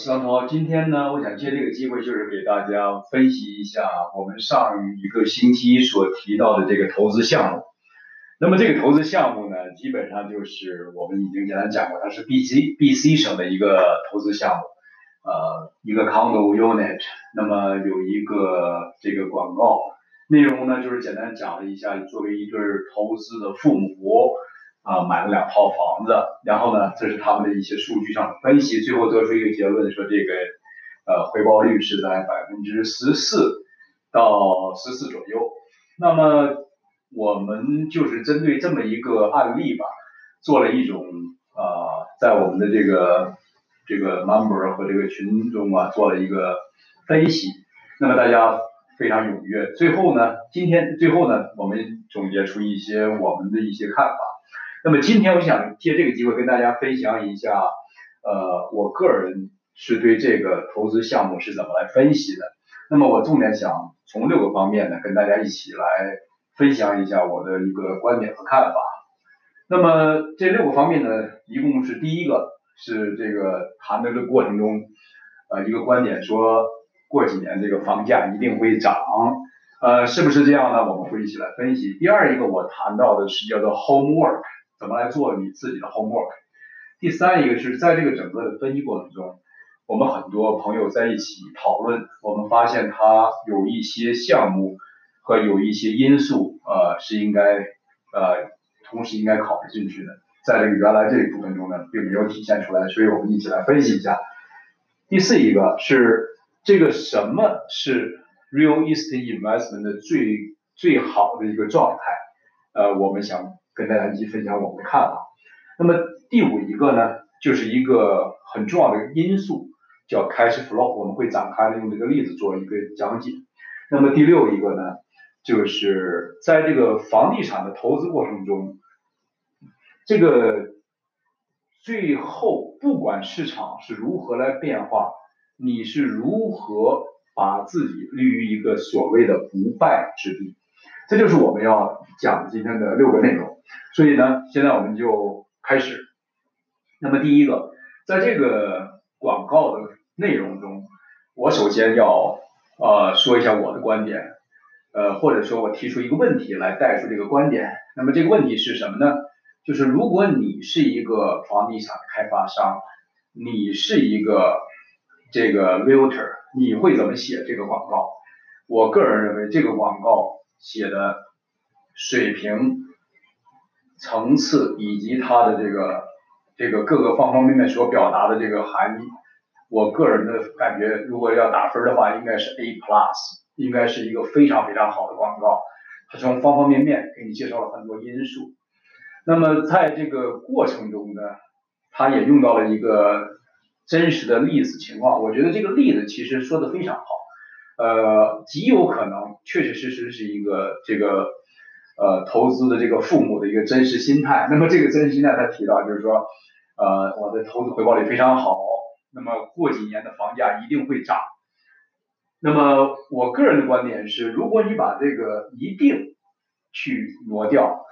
大家好，呃，我是张涛。今天呢，我想借这个机会，就是给大家分析一下我们上一个星期所提到的这个投资项目。那么这个投资项目呢，基本上就是我们已经简单讲过，它是 B C B C 省的一个投资项目，呃，一个 condo unit。那么有一个这个广告内容呢，就是简单讲了一下，作为一对投资的父母。啊，买了两套房子，然后呢，这是他们的一些数据上的分析，最后得出一个结论，说这个呃回报率是在百分之十四到十四左右。那么我们就是针对这么一个案例吧，做了一种呃，在我们的这个这个 member 和这个群中啊，做了一个分析。那么大家非常踊跃。最后呢，今天最后呢，我们总结出一些我们的一些看法。那么今天我想借这个机会跟大家分享一下，呃，我个人是对这个投资项目是怎么来分析的。那么我重点想从六个方面呢跟大家一起来分享一下我的一个观点和看法。那么这六个方面呢，一共是第一个是这个谈的这过程中，呃，一个观点说过几年这个房价一定会涨，呃，是不是这样呢？我们会一起来分析。第二一个我谈到的是叫做 homework。怎么来做你自己的 homework？第三一个是在这个整个的分析过程中，我们很多朋友在一起讨论，我们发现它有一些项目和有一些因素，呃，是应该呃同时应该考虑进去的，在这个原来这一部分中呢，并没有体现出来，所以我们一起来分析一下。第四一个是这个什么是 real estate investment 的最最好的一个状态？呃，我们想。跟大家一起分享我们的看法。那么第五一个呢，就是一个很重要的因素，叫 cash flow。我们会展开用这个例子做一个讲解。那么第六一个呢，就是在这个房地产的投资过程中，这个最后不管市场是如何来变化，你是如何把自己立于一个所谓的不败之地。这就是我们要讲今天的六个内容。所以呢，现在我们就开始。那么第一个，在这个广告的内容中，我首先要呃说一下我的观点，呃或者说我提出一个问题来带出这个观点。那么这个问题是什么呢？就是如果你是一个房地产开发商，你是一个这个 realtor，你会怎么写这个广告？我个人认为这个广告写的水平。层次以及它的这个这个各个方方面面所表达的这个含义，我个人的感觉，如果要打分的话，应该是 A plus，应该是一个非常非常好的广告。它从方方面面给你介绍了很多因素。那么在这个过程中呢，它也用到了一个真实的例子情况。我觉得这个例子其实说的非常好，呃，极有可能确确实实是一个这个。呃，投资的这个父母的一个真实心态。那么这个真实心态，他提到就是说，呃，我的投资回报率非常好。那么过几年的房价一定会涨。那么我个人的观点是，如果你把这个一定去挪掉，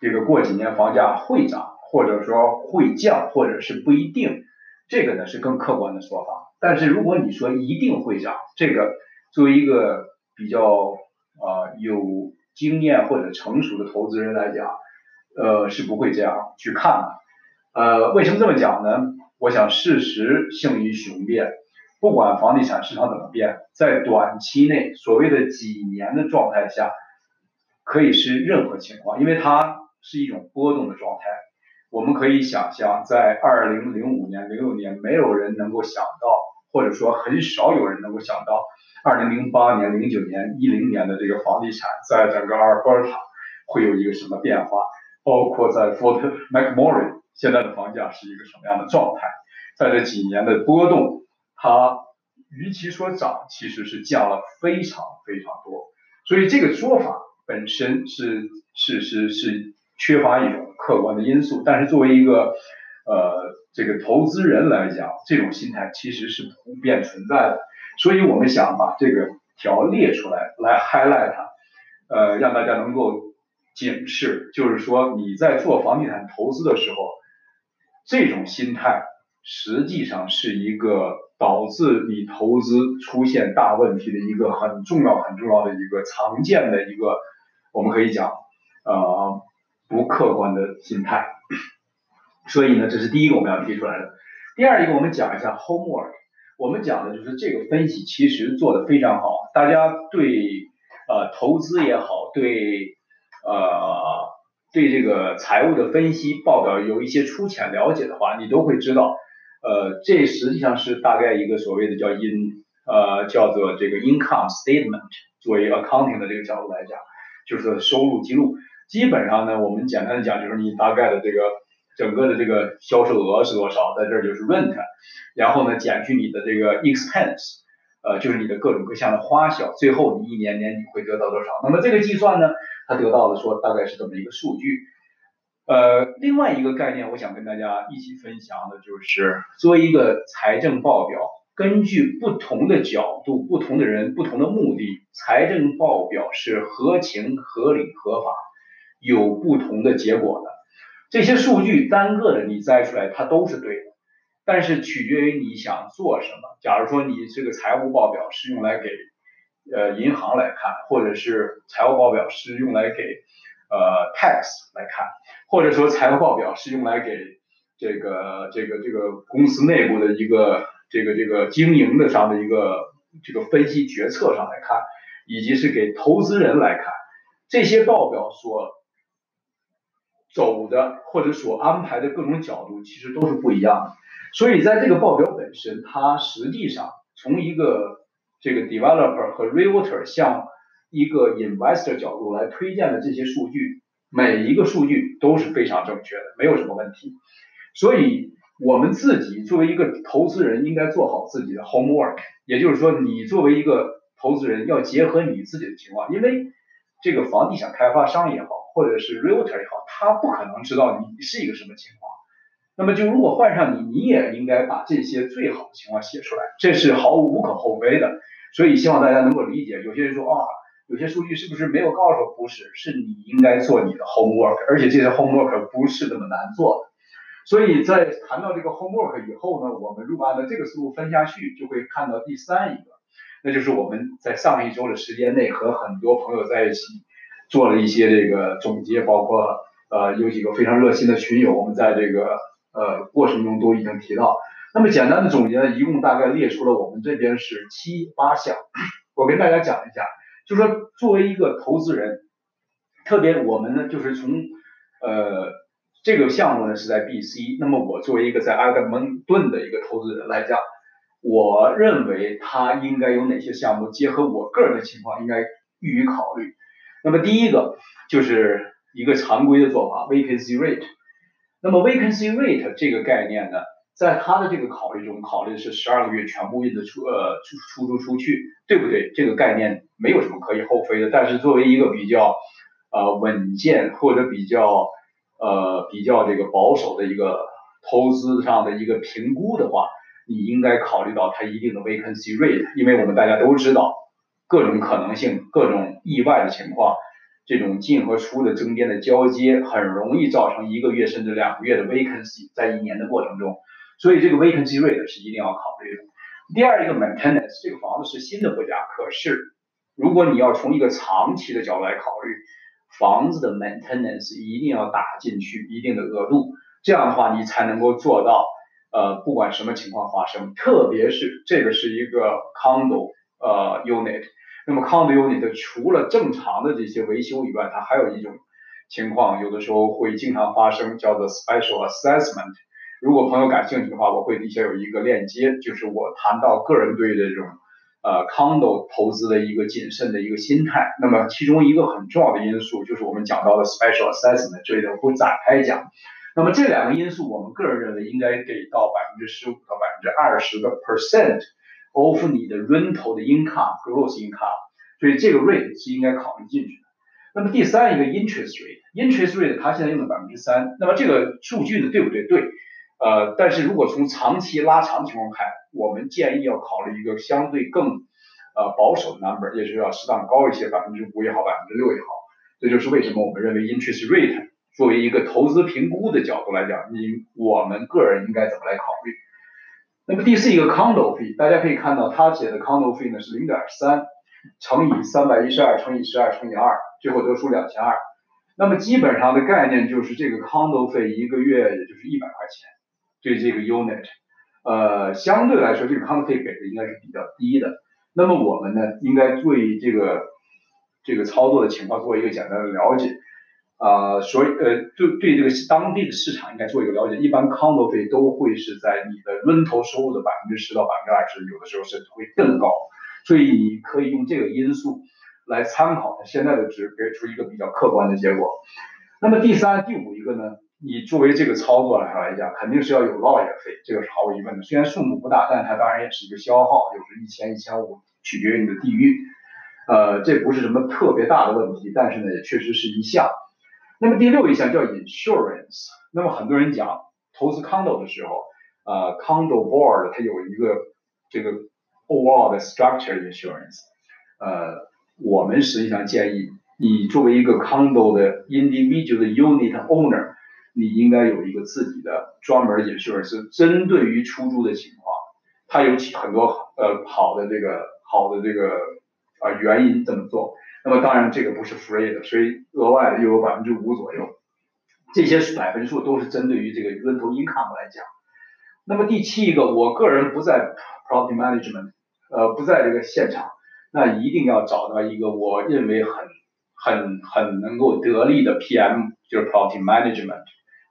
这个过几年房价会涨，或者说会降，或者是不一定，这个呢是更客观的说法。但是如果你说一定会涨，这个作为一个比较呃有。经验或者成熟的投资人来讲，呃，是不会这样去看的。呃，为什么这么讲呢？我想事实胜于雄辩。不管房地产市场怎么变，在短期内所谓的几年的状态下，可以是任何情况，因为它是一种波动的状态。我们可以想象，在二零零五年、零六年，没有人能够想到，或者说很少有人能够想到。二零零八年、零九年、一零年的这个房地产，在整个阿尔伯塔会有一个什么变化？包括在 Fort McMurray 现在的房价是一个什么样的状态？在这几年的波动，它与其说涨，其实是降了非常非常多。所以这个说法本身是是是是缺乏一种客观的因素。但是作为一个呃这个投资人来讲，这种心态其实是普遍存在的。所以我们想把这个条列出来，来 highlight 它，呃，让大家能够警示，就是说你在做房地产投资的时候，这种心态实际上是一个导致你投资出现大问题的一个很重要、很重要的一个常见的一个，我们可以讲，呃，不客观的心态。所以呢，这是第一个我们要提出来的。第二一个，我们讲一下 homework。我们讲的就是这个分析其实做的非常好。大家对呃投资也好，对呃对这个财务的分析报表有一些粗浅了解的话，你都会知道，呃，这实际上是大概一个所谓的叫 in 呃叫做这个 income statement，作为 accounting 的这个角度来讲，就是收入记录。基本上呢，我们简单的讲就是你大概的这个。整个的这个销售额是多少，在这儿就是 rent，然后呢减去你的这个 expense，呃，就是你的各种各项的花销，最后你一年年底会得到多少？那么这个计算呢，它得到的说大概是这么一个数据。呃，另外一个概念，我想跟大家一起分享的就是，作为一个财政报表，根据不同的角度、不同的人、不同的目的，财政报表是合情、合理、合法，有不同的结果的。这些数据单个的你摘出来，它都是对的，但是取决于你想做什么。假如说你这个财务报表是用来给呃银行来看，或者是财务报表是用来给呃 tax 来看，或者说财务报表是用来给这个这个这个公司内部的一个这个这个经营的上的一个这个分析决策上来看，以及是给投资人来看，这些报表所。走的或者所安排的各种角度其实都是不一样的，所以在这个报表本身，它实际上从一个这个 developer 和 realtor 向一个 investor 角度来推荐的这些数据，每一个数据都是非常正确的，没有什么问题。所以我们自己作为一个投资人，应该做好自己的 homework，也就是说，你作为一个投资人要结合你自己的情况，因为这个房地产开发商也好。或者是 realtor 也好，他不可能知道你是一个什么情况。那么就如果换上你，你也应该把这些最好的情况写出来，这是毫无无可厚非的。所以希望大家能够理解。有些人说啊，有些数据是不是没有告诉？不是，是你应该做你的 homework，而且这些 homework 不是那么难做的。所以在谈到这个 homework 以后呢，我们如果按照这个思路分下去，就会看到第三一个，那就是我们在上一周的时间内和很多朋友在一起。做了一些这个总结，包括呃有几个非常热心的群友，我们在这个呃过程中都已经提到。那么简单的总结呢，一共大概列出了我们这边是七八项，我跟大家讲一下，就说作为一个投资人，特别我们呢就是从呃这个项目呢是在 B、C，那么我作为一个在埃德蒙顿的一个投资人来讲，我认为他应该有哪些项目，结合我个人的情况，应该予以考虑。那么第一个就是一个常规的做法，vacancy rate。那么 vacancy rate 这个概念呢，在它的这个考虑中，考虑的是十二个月全部印的出呃出出租出去，对不对？这个概念没有什么可以厚非的。但是作为一个比较呃稳健或者比较呃比较这个保守的一个投资上的一个评估的话，你应该考虑到它一定的 vacancy rate，因为我们大家都知道。各种可能性、各种意外的情况，这种进和出的中间的交接，很容易造成一个月甚至两个月的 vacancy，在一年的过程中，所以这个 vacancy rate 是一定要考虑的。第二一个 maintenance，这个房子是新的国家，可是如果你要从一个长期的角度来考虑，房子的 maintenance 一定要打进去一定的额度，这样的话你才能够做到，呃，不管什么情况发生，特别是这个是一个 condo。呃，unit，那么 condo unit 除了正常的这些维修以外，它还有一种情况，有的时候会经常发生，叫做 special assessment。如果朋友感兴趣的话，我会底下有一个链接，就是我谈到个人对这种呃 condo 投资的一个谨慎的一个心态。那么其中一个很重要的因素就是我们讲到的 special assessment，这里头不展开讲。那么这两个因素，我们个人认为应该给到百分之十五到百分之二十的 percent。Of 你的 rental 的 income，gross income，所以这个 rate 是应该考虑进去的。那么第三一个 interest rate，interest rate 它现在用的百分之三，那么这个数据呢对不对？对。呃，但是如果从长期拉长情况看，我们建议要考虑一个相对更呃保守的 number，也就是要适当高一些，百分之五也好，百分之六也好。这就是为什么我们认为 interest rate 作为一个投资评估的角度来讲，你我们个人应该怎么来考虑？那么第四一个 condo fee，大家可以看到他写的 condo fee 呢是零点三乘以三百一十二乘以十二乘以二，最后得出两千二。那么基本上的概念就是这个 condo 费一个月也就是一百块钱，对这个 unit，呃，相对来说这个 condo 费给的应该是比较低的。那么我们呢，应该对这个这个操作的情况做一个简单的了解。啊，所以呃，对对这个当地的市场应该做一个了解。一般 condo 费都会是在你的论头收入的百分之十到百分之二十，有的时候甚至会更高。所以你可以用这个因素来参考现在的值，给出一个比较客观的结果。那么第三、第五一个呢，你作为这个操作来来讲，肯定是要有路演费，这个是毫无疑问的。虽然数目不大，但它当然也是一个消耗，就是一千、一千五，取决于你的地域。呃，这不是什么特别大的问题，但是呢，也确实是一项。那么第六一项叫 insurance。那么很多人讲投资 condo 的时候，呃，condo board 它有一个这个 overall 的 structure insurance。呃，我们实际上建议你作为一个 condo 的 individual 的 unit owner，你应该有一个自己的专门 insurance，针对于出租的情况，它有起很多呃好的这个好的这个啊原因这么做。那么当然这个不是 free 的，所以额外的又有百分之五左右，这些百分数都是针对于这个 rental income 来讲。那么第七一个，我个人不在 property management，呃，不在这个现场，那一定要找到一个我认为很很很能够得力的 PM，就是 property management，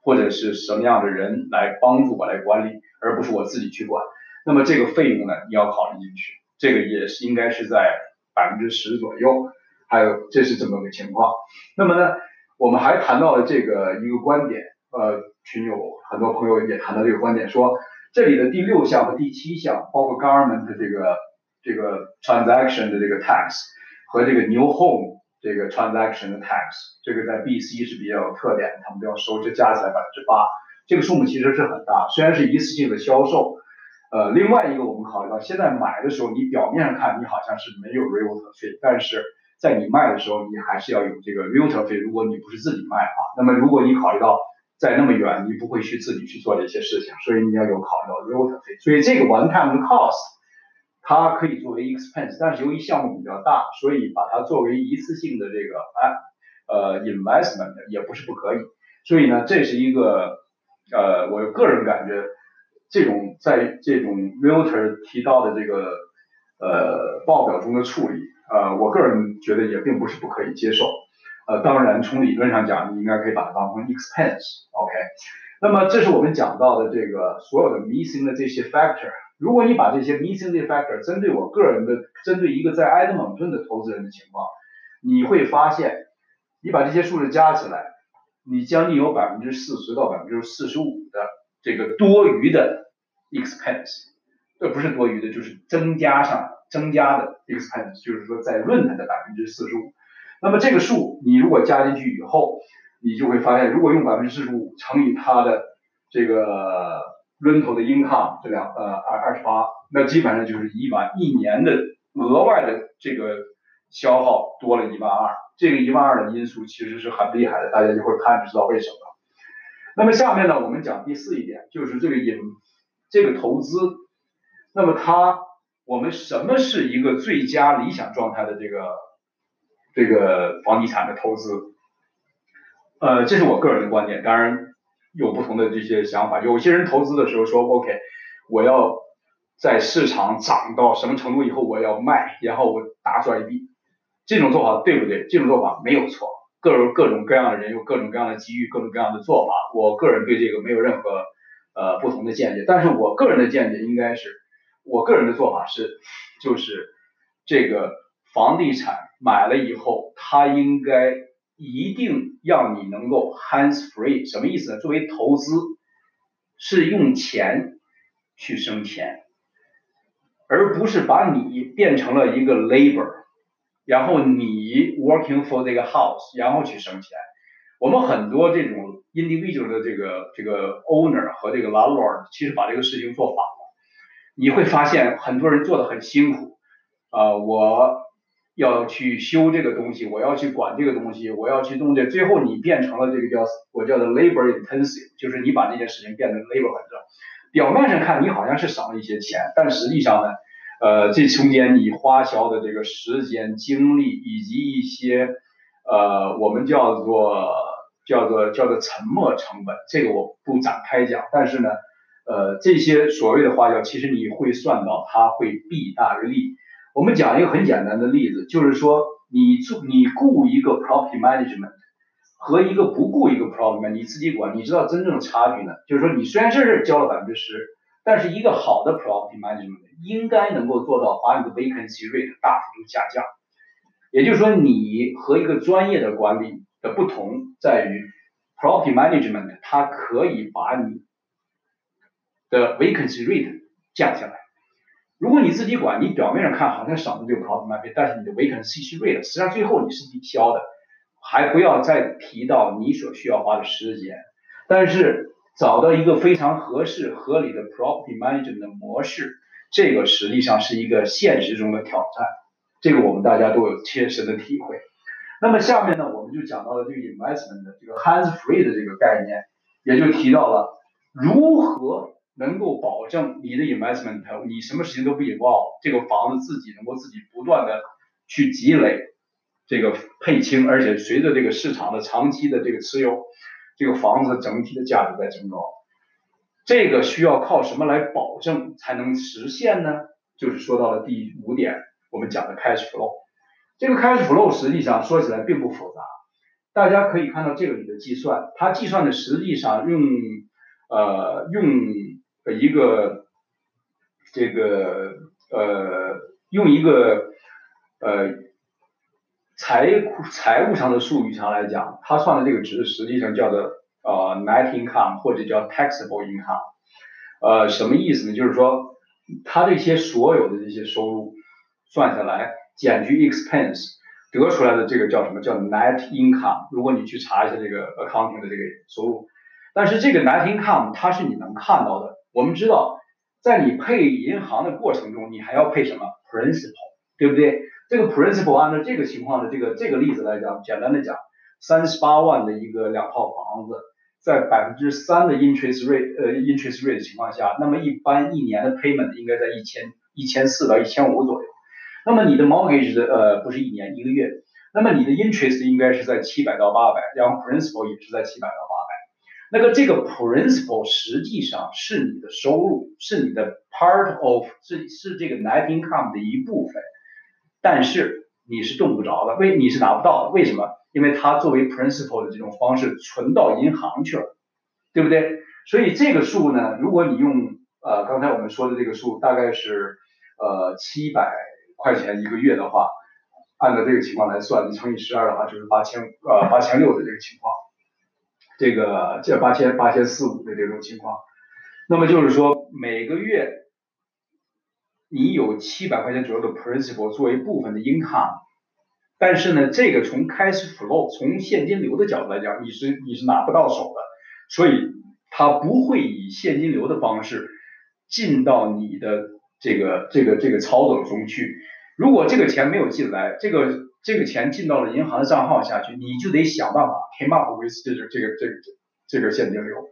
或者是什么样的人来帮助我来管理，而不是我自己去管。那么这个费用呢，你要考虑进去，这个也是应该是在百分之十左右。还有，这是这么个情况。那么呢，我们还谈到了这个一个观点，呃，群友很多朋友也谈到这个观点，说这里的第六项和第七项，包括 government 这个这个 transaction 的这个 tax 和这个 new home 这个 transaction 的 tax，这个在 BC 是比较有特点，他们都要收，这加起来百分之八，这个数目其实是很大。虽然是一次性的销售，呃，另外一个我们考虑到，现在买的时候，你表面上看你好像是没有 realtor 费，但是在你卖的时候，你还是要有这个 realtor 费。如果你不是自己卖啊，那么如果你考虑到在那么远，你不会去自己去做这些事情，所以你要有考虑到 realtor 费。所以这个 one time cost 它可以作为 expense，但是由于项目比较大，所以把它作为一次性的这个哎呃 investment 也不是不可以。所以呢，这是一个呃我个人感觉这种在这种 realtor 提到的这个呃报表中的处理。呃，我个人觉得也并不是不可以接受，呃，当然从理论上讲，你应该可以把它当成 expense，OK。那么这是我们讲到的这个所有的 missing 的这些 factor。如果你把这些 missing 的 factor 针对我个人的，针对一个在埃德蒙顿的投资人的情况，你会发现，你把这些数字加起来，你将近有百分之四十到百分之四十五的这个多余的 expense，这不是多余的，就是增加上的。增加的 expense 就是说在论坛的百分之四十五，那么这个数你如果加进去以后，你就会发现，如果用百分之四十五乘以它的这个论头的 income 这两呃二二十八，那基本上就是一万一年的额外的这个消耗多了一万二，这个一万二的因素其实是很厉害的，大家一会儿看就知道为什么。那么下面呢，我们讲第四一点，就是这个引这个投资，那么它。我们什么是一个最佳理想状态的这个这个房地产的投资？呃，这是我个人的观点，当然有不同的这些想法。有些人投资的时候说，OK，我要在市场涨到什么程度以后我要卖，然后我大赚一笔。这种做法对不对？这种做法没有错。各种各种各样的人有各种各样的机遇，各种各样的做法。我个人对这个没有任何呃不同的见解。但是我个人的见解应该是。我个人的做法是，就是这个房地产买了以后，它应该一定让你能够 hands free，什么意思呢？作为投资，是用钱去生钱，而不是把你变成了一个 labor，然后你 working for 这个 house，然后去生钱。我们很多这种 individual 的这个这个 owner 和这个 landlord，其实把这个事情做反了。你会发现很多人做的很辛苦，啊，我要去修这个东西，我要去管这个东西，我要去弄这，最后你变成了这个叫我叫做 labor intensive，就是你把这件事情变得 labor 很重，表面上看你好像是省了一些钱，但实际上呢，呃，这中间你花销的这个时间、精力以及一些呃，我们叫做叫做叫做沉没成本，这个我不展开讲。但是呢，呃，这些所谓的花销，其实你会算到，它会弊大于利。我们讲一个很简单的例子，就是说你做你雇一个 property management。和一个不雇一个 problem，你自己管，你知道真正的差距呢？就是说，你虽然这是交了百分之十，但是一个好的 property management 应该能够做到把你的 vacancy rate 大幅度下降。也就是说，你和一个专业的管理的不同在于，property management 它可以把你的 vacancy rate 降下来。如果你自己管，你表面上看好像省了这个 property management，但是你的 vacancy rate 实际上最后你是抵消的。还不要再提到你所需要花的时间，但是找到一个非常合适、合理的 property management 的模式，这个实际上是一个现实中的挑战，这个我们大家都有切身的体会。那么下面呢，我们就讲到了这个 investment 的这个 hands free 的这个概念，也就提到了如何能够保证你的 investment，你什么事情都不 involve，这个房子自己能够自己不断的去积累。这个配清，而且随着这个市场的长期的这个持有，这个房子整体的价值在增高。这个需要靠什么来保证才能实现呢？就是说到了第五点，我们讲的 cash flow。这个 cash flow 实际上说起来并不复杂，大家可以看到这个里的计算，它计算的实际上用呃用一个这个呃用一个呃。财财务上的术语上来讲，他算的这个值实际上叫做呃 net income 或者叫 taxable income，呃什么意思呢？就是说他这些所有的这些收入算下来减去 expense 得出来的这个叫什么叫 net income？如果你去查一下这个 accounting 的这个收入，但是这个 net income 它是你能看到的。我们知道，在你配银行的过程中，你还要配什么 principal，对不对？这个 principal 按照这个情况的这个这个例子来讲，简单的讲，三十八万的一个两套房子，在百分之三的 interest rate 呃 interest rate 的情况下，那么一般一年的 payment 应该在一千一千四到一千五左右。那么你的 mortgage 的呃不是一年一个月，那么你的 interest 应该是在七百到八百，然后 principal 也是在七百到八百。那个这个 principal 实际上是你的收入，是你的 part of 是是这个 net income 的一部分。但是你是动不着的，为你是拿不到的，为什么？因为它作为 principal 的这种方式存到银行去了，对不对？所以这个数呢，如果你用呃刚才我们说的这个数，大概是呃七百块钱一个月的话，按照这个情况来算，你乘以十二的话，就是八千呃八千六的这个情况，这个这八千八千四五的这种情况，那么就是说每个月。你有七百块钱左右的 principal 作为部分的 income，但是呢，这个从 cash flow 从现金流的角度来讲，你是你是拿不到手的，所以它不会以现金流的方式进到你的这个这个这个操作中去。如果这个钱没有进来，这个这个钱进到了银行的账号下去，你就得想办法 came up with 这个这个这个这个现金流。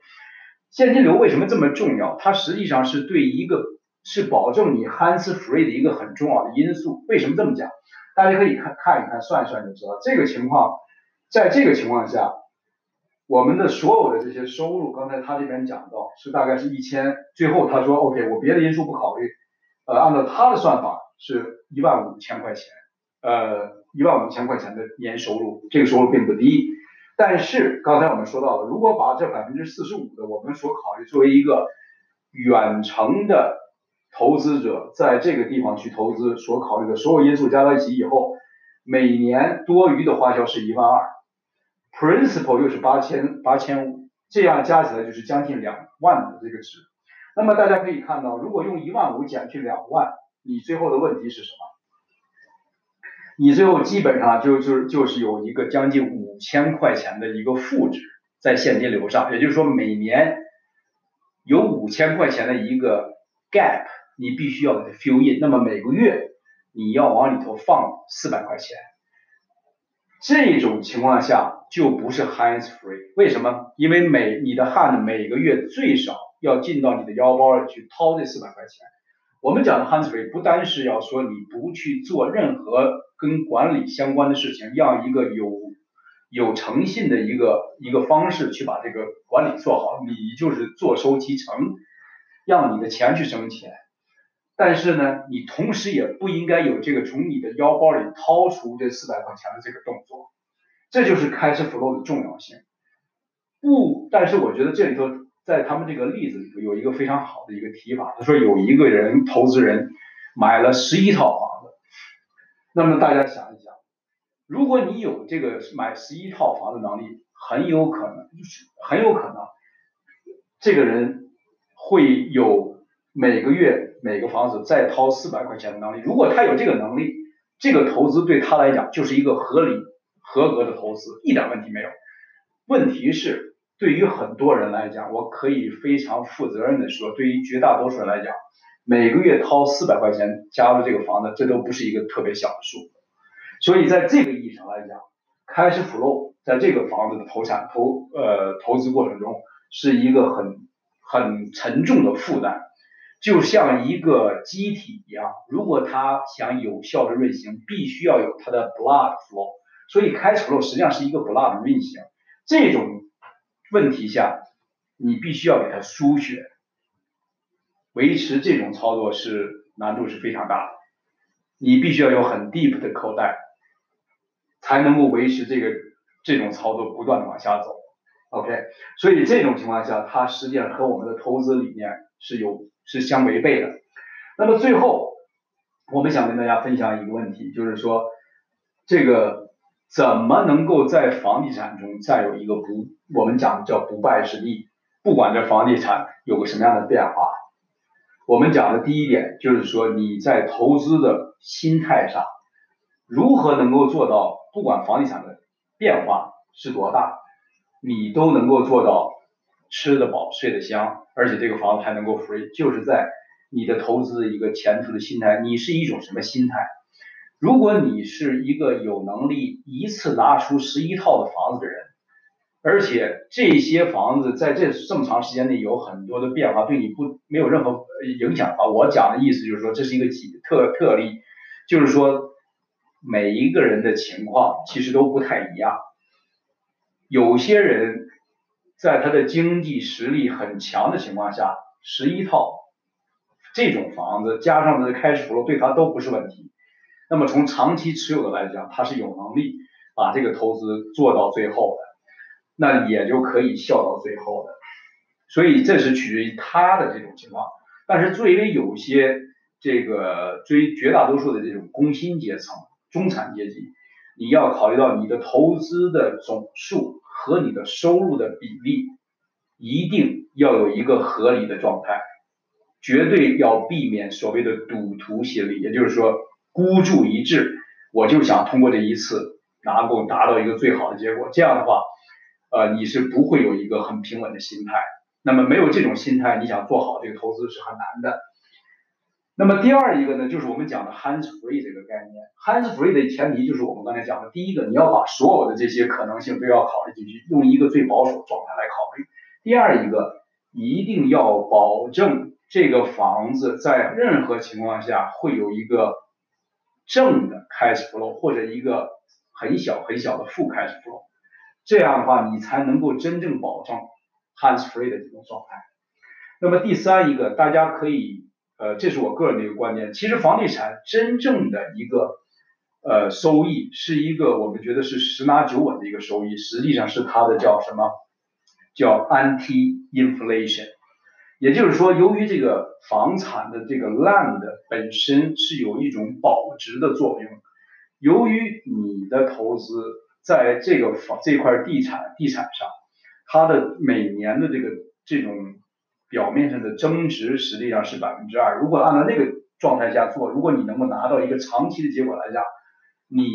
现金流为什么这么重要？它实际上是对一个是保证你 hands free 的一个很重要的因素。为什么这么讲？大家可以看看一看，算一算就知道。这个情况，在这个情况下，我们的所有的这些收入，刚才他这边讲到是大概是一千，最后他说 OK，我别的因素不考虑，呃，按照他的算法是一万五千块钱，呃，一万五千块钱的年收入，这个收入并不低。但是刚才我们说到了，如果把这百分之四十五的我们所考虑作为一个远程的。投资者在这个地方去投资所考虑的所有因素加在一起以后，每年多余的花销是一万二，principal 又是八千八千五，这样加起来就是将近两万的这个值。那么大家可以看到，如果用一万五减去两万，你最后的问题是什么？你最后基本上就就就是有一个将近五千块钱的一个负值在现金流上，也就是说每年有五千块钱的一个 gap。你必须要给它 fill in，那么每个月你要往里头放四百块钱，这种情况下就不是 hands free。为什么？因为每你的 hand 每个月最少要进到你的腰包里去掏这四百块钱。我们讲的 hands free 不单是要说你不去做任何跟管理相关的事情，让一个有有诚信的一个一个方式去把这个管理做好，你就是坐收其成，让你的钱去生钱。但是呢，你同时也不应该有这个从你的腰包里掏出这四百块钱的这个动作，这就是开始 flow 的重要性。不，但是我觉得这里头在他们这个例子里头有一个非常好的一个提法，他说有一个人投资人买了十一套房子，那么大家想一想，如果你有这个买十一套房的能力，很有可能就是很有可能这个人会有每个月。每个房子再掏四百块钱的能力，如果他有这个能力，这个投资对他来讲就是一个合理、合格的投资，一点问题没有。问题是，对于很多人来讲，我可以非常负责任的说，对于绝大多数人来讲，每个月掏四百块钱加入这个房子，这都不是一个特别小的数。所以在这个意义上来讲，开始 flow 在这个房子的投产投呃投资过程中是一个很很沉重的负担。就像一个机体一样，如果它想有效的运行，必须要有它的 blood flow。所以开始 flow 实际上是一个 blood 运行。这种问题下，你必须要给它输血，维持这种操作是难度是非常大的。你必须要有很 deep 的口袋，才能够维持这个这种操作不断的往下走。OK，所以这种情况下，它实际上和我们的投资理念是有。是相违背的。那么最后，我们想跟大家分享一个问题，就是说，这个怎么能够在房地产中占有一个不，我们讲的叫不败之地？不管这房地产有个什么样的变化，我们讲的第一点就是说，你在投资的心态上，如何能够做到，不管房地产的变化是多大，你都能够做到吃得饱，睡得香。而且这个房子还能够 free，就是在你的投资的一个前途的心态，你是一种什么心态？如果你是一个有能力一次拿出十一套的房子的人，而且这些房子在这这么长时间内有很多的变化，对你不没有任何影响的话，我讲的意思就是说这是一个几特特例，就是说每一个人的情况其实都不太一样，有些人。在他的经济实力很强的情况下，十一套这种房子加上他的开始付对他都不是问题。那么从长期持有的来讲，他是有能力把这个投资做到最后的，那也就可以笑到最后的。所以这是取决于他的这种情况。但是作为有些这个追绝大多数的这种工薪阶层、中产阶级，你要考虑到你的投资的总数。和你的收入的比例一定要有一个合理的状态，绝对要避免所谓的赌徒心理，也就是说孤注一掷，我就想通过这一次拿够达到一个最好的结果。这样的话，呃，你是不会有一个很平稳的心态。那么没有这种心态，你想做好这个投资是很难的。那么第二一个呢，就是我们讲的 hands free 这个概念。hands free 的前提就是我们刚才讲的，第一个你要把所有的这些可能性都要考虑进去，用一个最保守状态来考虑。第二一个，一定要保证这个房子在任何情况下会有一个正的 cash flow 或者一个很小很小的负 cash flow，这样的话你才能够真正保证 hands free 的这种状态。那么第三一个，大家可以。呃，这是我个人的一个观点。其实房地产真正的一个呃收益，是一个我们觉得是十拿九稳的一个收益，实际上是它的叫什么？叫 anti-inflation。也就是说，由于这个房产的这个 land 本身是有一种保值的作用，由于你的投资在这个房这块地产地产上，它的每年的这个这种。表面上的增值实际上是百分之二。如果按照那个状态下做，如果你能够拿到一个长期的结果来讲，你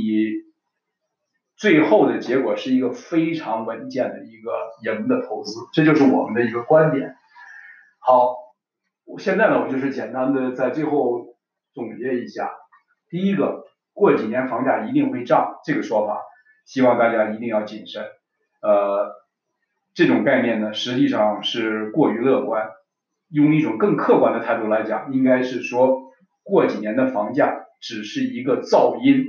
最后的结果是一个非常稳健的一个赢的投资。这就是我们的一个观点。好，我现在呢，我就是简单的在最后总结一下。第一个，过几年房价一定会涨，这个说法，希望大家一定要谨慎。呃。这种概念呢，实际上是过于乐观。用一种更客观的态度来讲，应该是说过几年的房价只是一个噪音，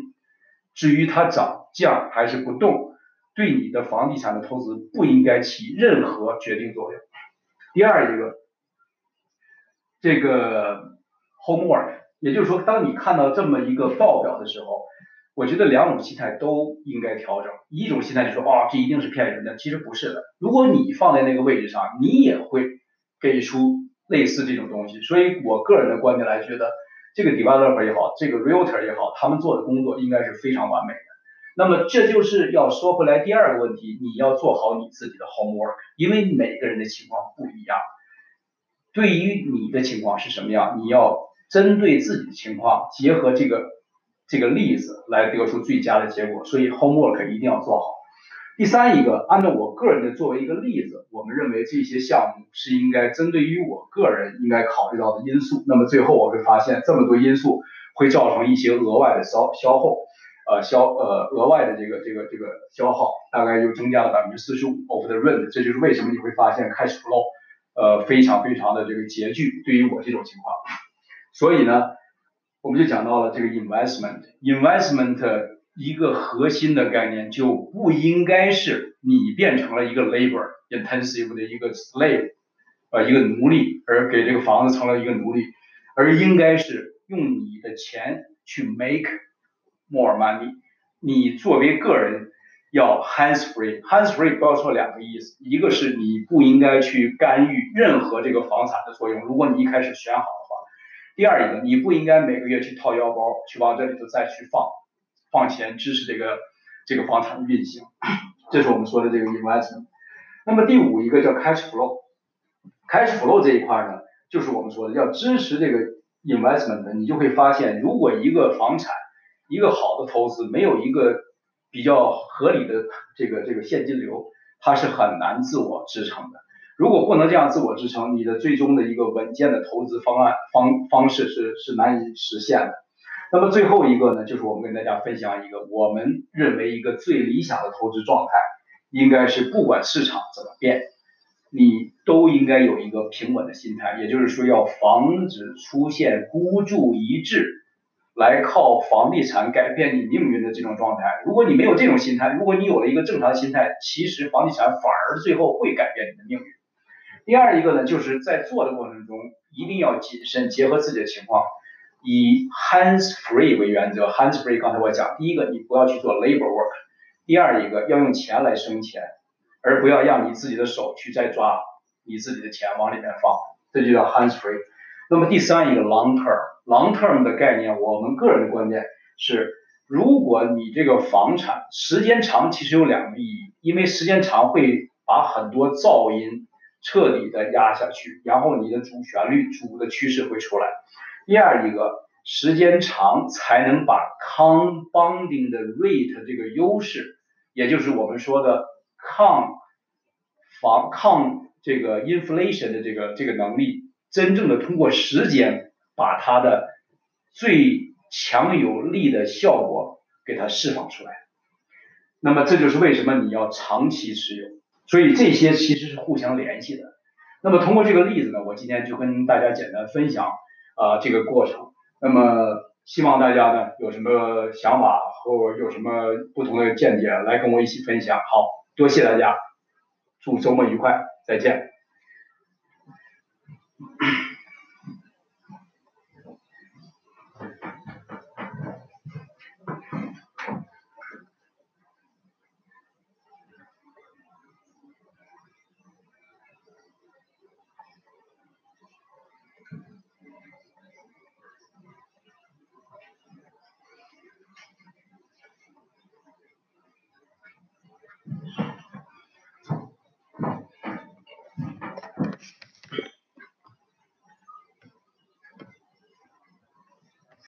至于它涨降还是不动，对你的房地产的投资不应该起任何决定作用。第二一个，这个 homework，也就是说，当你看到这么一个报表的时候，我觉得两种心态都应该调整。一种心态就说，啊，这一定是骗人的，其实不是的。如果你放在那个位置上，你也会给出类似这种东西。所以我个人的观点来觉得，这个 developer 也好，这个 realtor 也好，他们做的工作应该是非常完美的。那么这就是要说回来第二个问题，你要做好你自己的 homework，因为每个人的情况不一样。对于你的情况是什么样，你要针对自己的情况，结合这个这个例子来得出最佳的结果。所以 homework 一定要做好。第三一个，按照我个人的作为一个例子，我们认为这些项目是应该针对于我个人应该考虑到的因素。那么最后我会发现，这么多因素会造成一些额外的消消耗。呃消呃额外的这个这个这个消耗大概又增加了百分之四十五 of the rent，这就是为什么你会发现 cash flow 呃非常非常的这个拮据，对于我这种情况，所以呢，我们就讲到了这个 investment，investment 一个核心的概念就不应该是你变成了一个 labor intensive 的一个 slave，呃一个奴隶，而给这个房子成了一个奴隶，而应该是用你的钱去 make。more money，你作为个人要 hands free，hands free 不要说两个意思，一个是你不应该去干预任何这个房产的作用，如果你一开始选好的话，第二一个你不应该每个月去掏腰包去往这里头再去放放钱支持这个这个房产的运行，这是我们说的这个 investment。那么第五一个叫 cash flow，cash flow 这一块呢，就是我们说的要支持这个 investment，你就会发现如果一个房产一个好的投资没有一个比较合理的这个这个现金流，它是很难自我支撑的。如果不能这样自我支撑，你的最终的一个稳健的投资方案方方式是是难以实现的。那么最后一个呢，就是我们跟大家分享一个我们认为一个最理想的投资状态，应该是不管市场怎么变，你都应该有一个平稳的心态，也就是说要防止出现孤注一掷。来靠房地产改变你命运的这种状态，如果你没有这种心态，如果你有了一个正常心态，其实房地产反而最后会改变你的命运。第二一个呢，就是在做的过程中一定要谨慎，结合自己的情况，以 hands free 为原则。hands free 刚才我讲，第一个你不要去做 labor work，第二一个要用钱来生钱，而不要让你自己的手去再抓你自己的钱往里面放，这就叫 hands free。那么第三一个 long term，long term 的概念，我们个人的观点是，如果你这个房产时间长，其实有两个意义，因为时间长会把很多噪音彻底的压下去，然后你的主旋律、主的趋势会出来。第二一个，时间长才能把 compounding 的 rate 这个优势，也就是我们说的抗防抗这个 inflation 的这个这个能力。真正的通过时间把它的最强有力的效果给它释放出来，那么这就是为什么你要长期持有。所以这些其实是互相联系的。那么通过这个例子呢，我今天就跟大家简单分享啊这个过程。那么希望大家呢有什么想法或有什么不同的见解来跟我一起分享。好多谢大家，祝周末愉快，再见。